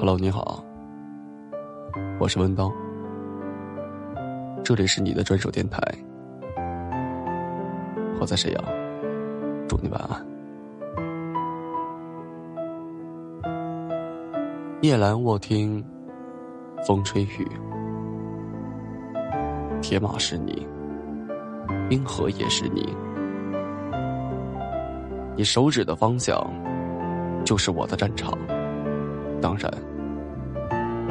Hello，你好，我是文刀，这里是你的专属电台，我在沈阳，祝你晚安。夜阑卧听，风吹雨，铁马是你，冰河也是你，你手指的方向就是我的战场。当然，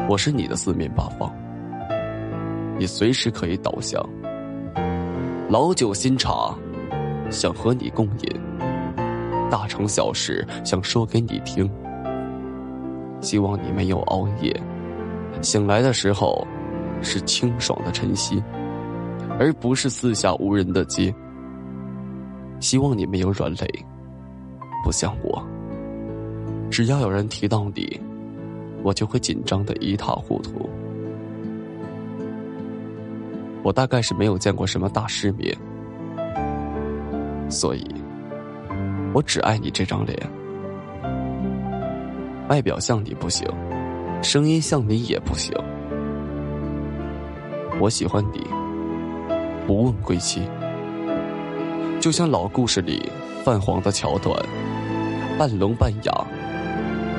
我是你的四面八方，你随时可以倒向。老酒新茶，想和你共饮；大成小事，想说给你听。希望你没有熬夜，醒来的时候是清爽的晨曦，而不是四下无人的街。希望你没有软肋，不像我，只要有人提到你。我就会紧张的一塌糊涂。我大概是没有见过什么大世面，所以，我只爱你这张脸。外表像你不行，声音像你也不行。我喜欢你，不问归期。就像老故事里泛黄的桥段，半聋半哑。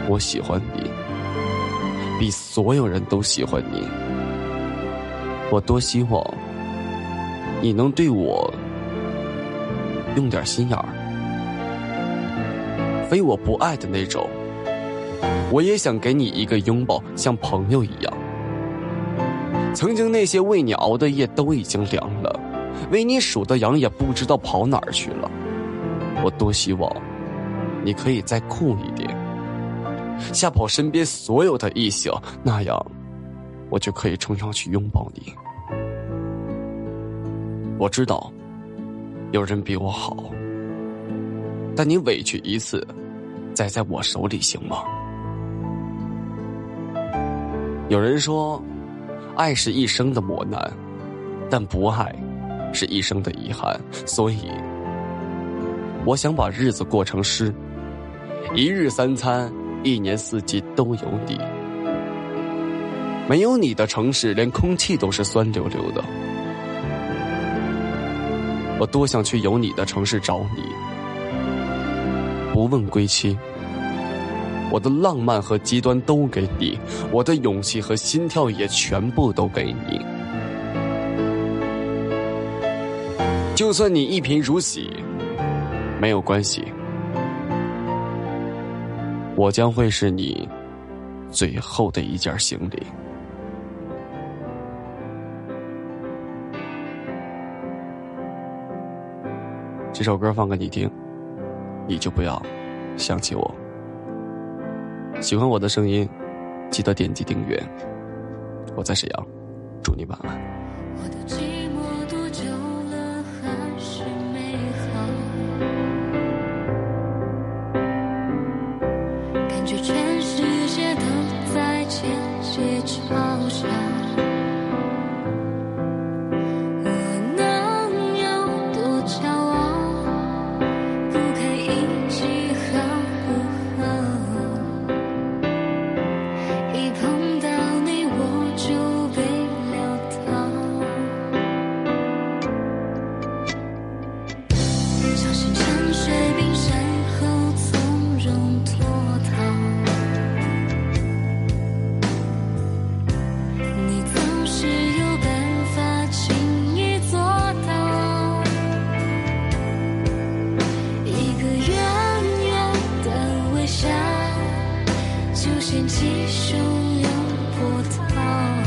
我喜欢你。比所有人都喜欢你，我多希望你能对我用点心眼儿，非我不爱的那种。我也想给你一个拥抱，像朋友一样。曾经那些为你熬的夜都已经凉了，为你数的羊也不知道跑哪儿去了。我多希望你可以再酷一点。吓跑身边所有的异性，那样，我就可以冲上去拥抱你。我知道，有人比我好，但你委屈一次，栽在我手里行吗？有人说，爱是一生的磨难，但不爱，是一生的遗憾。所以，我想把日子过成诗，一日三餐。一年四季都有你，没有你的城市连空气都是酸溜溜的。我多想去有你的城市找你，不问归期。我的浪漫和极端都给你，我的勇气和心跳也全部都给你。就算你一贫如洗，没有关系。我将会是你最后的一件行李。这首歌放给你听，你就不要想起我。喜欢我的声音，记得点击订阅。我在沈阳，祝你晚安。别嘲笑。无限期汹涌波涛。